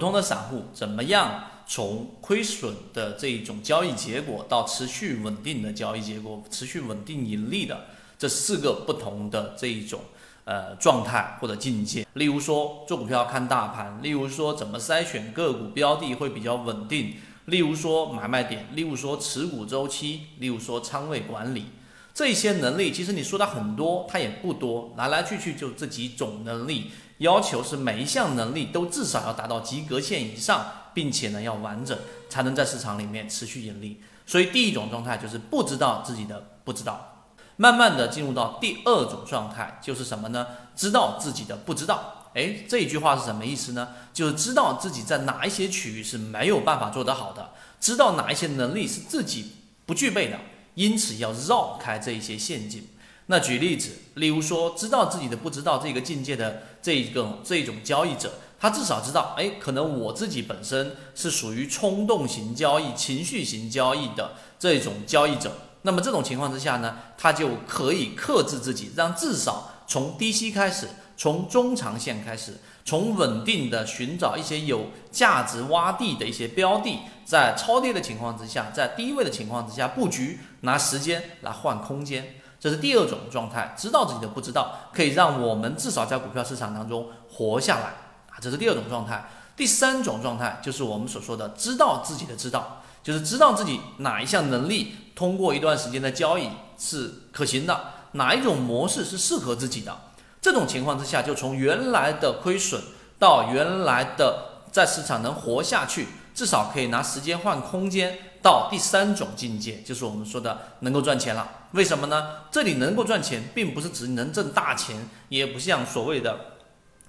普通的散户怎么样从亏损的这一种交易结果到持续稳定的交易结果，持续稳定盈利的这四个不同的这一种呃状态或者境界。例如说做股票看大盘，例如说怎么筛选个股标的会比较稳定，例如说买卖点，例如说持股周期，例如说仓位管理。这些能力其实你说它很多，它也不多，来来去去就这几种能力。要求是每一项能力都至少要达到及格线以上，并且呢要完整，才能在市场里面持续盈利。所以第一种状态就是不知道自己的不知道，慢慢的进入到第二种状态，就是什么呢？知道自己的不知道。哎，这一句话是什么意思呢？就是知道自己在哪一些区域是没有办法做得好的，知道哪一些能力是自己不具备的。因此要绕开这一些陷阱。那举例子，例如说，知道自己的不知道这个境界的这一个这种交易者，他至少知道，哎，可能我自己本身是属于冲动型交易、情绪型交易的这种交易者。那么这种情况之下呢，他就可以克制自己，让至少从低吸开始，从中长线开始。从稳定的寻找一些有价值洼地的一些标的，在超跌的情况之下，在低位的情况之下布局，拿时间来换空间，这是第二种状态。知道自己的不知道，可以让我们至少在股票市场当中活下来啊，这是第二种状态。第三种状态就是我们所说的知道自己的知道，就是知道自己哪一项能力通过一段时间的交易是可行的，哪一种模式是适合自己的。这种情况之下，就从原来的亏损到原来的在市场能活下去，至少可以拿时间换空间，到第三种境界，就是我们说的能够赚钱了。为什么呢？这里能够赚钱，并不是指能挣大钱，也不像所谓的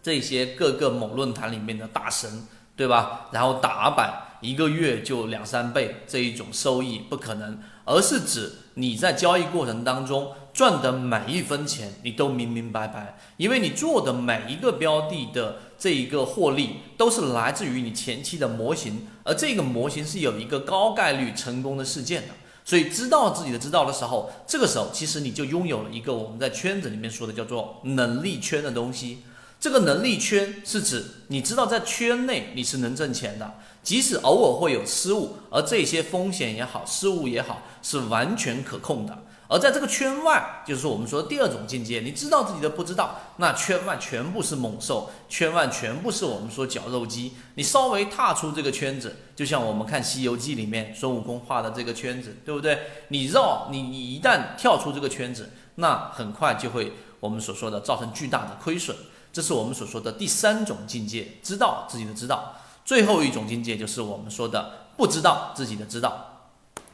这些各个某论坛里面的大神，对吧？然后打板一个月就两三倍这一种收益不可能，而是指你在交易过程当中。赚的每一分钱，你都明明白白，因为你做的每一个标的的这一个获利，都是来自于你前期的模型，而这个模型是有一个高概率成功的事件的。所以知道自己的知道的时候，这个时候其实你就拥有了一个我们在圈子里面说的叫做能力圈的东西。这个能力圈是指你知道在圈内你是能挣钱的，即使偶尔会有失误，而这些风险也好，失误也好，是完全可控的。而在这个圈外，就是我们说的第二种境界，你知道自己的不知道，那圈外全部是猛兽，圈外全部是我们说绞肉机。你稍微踏出这个圈子，就像我们看《西游记》里面孙悟空画的这个圈子，对不对？你绕你你一旦跳出这个圈子，那很快就会我们所说的造成巨大的亏损。这是我们所说的第三种境界，知道自己的知道。最后一种境界就是我们说的不知道自己的知道。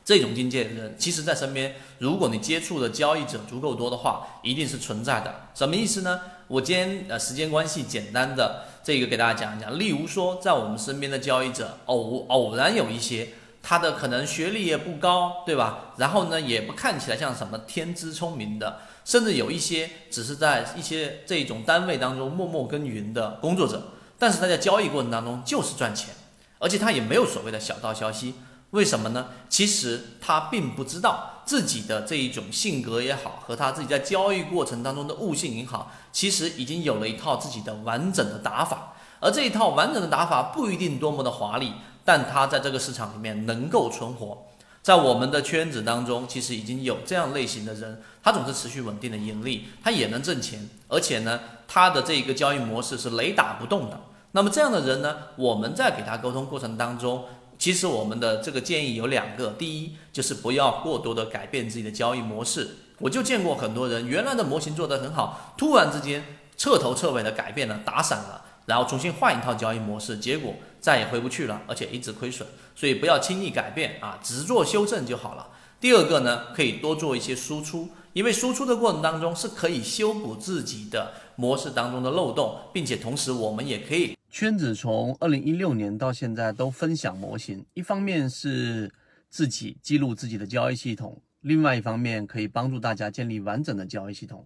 这种境界的人，其实在身边，如果你接触的交易者足够多的话，一定是存在的。什么意思呢？我今天呃时间关系，简单的这个给大家讲一讲。例如说，在我们身边的交易者，偶偶然有一些，他的可能学历也不高，对吧？然后呢，也不看起来像什么天资聪明的，甚至有一些只是在一些这种单位当中默默耕耘的工作者，但是他在交易过程当中就是赚钱，而且他也没有所谓的小道消息。为什么呢？其实他并不知道自己的这一种性格也好，和他自己在交易过程当中的悟性也好，其实已经有了一套自己的完整的打法。而这一套完整的打法不一定多么的华丽，但它在这个市场里面能够存活。在我们的圈子当中，其实已经有这样类型的人，他总是持续稳定的盈利，他也能挣钱，而且呢，他的这个交易模式是雷打不动的。那么这样的人呢，我们在给他沟通过程当中。其实我们的这个建议有两个，第一就是不要过多的改变自己的交易模式。我就见过很多人原来的模型做得很好，突然之间彻头彻尾的改变了，打散了，然后重新换一套交易模式，结果再也回不去了，而且一直亏损。所以不要轻易改变啊，只做修正就好了。第二个呢，可以多做一些输出，因为输出的过程当中是可以修补自己的模式当中的漏洞，并且同时我们也可以。圈子从二零一六年到现在都分享模型，一方面是自己记录自己的交易系统，另外一方面可以帮助大家建立完整的交易系统。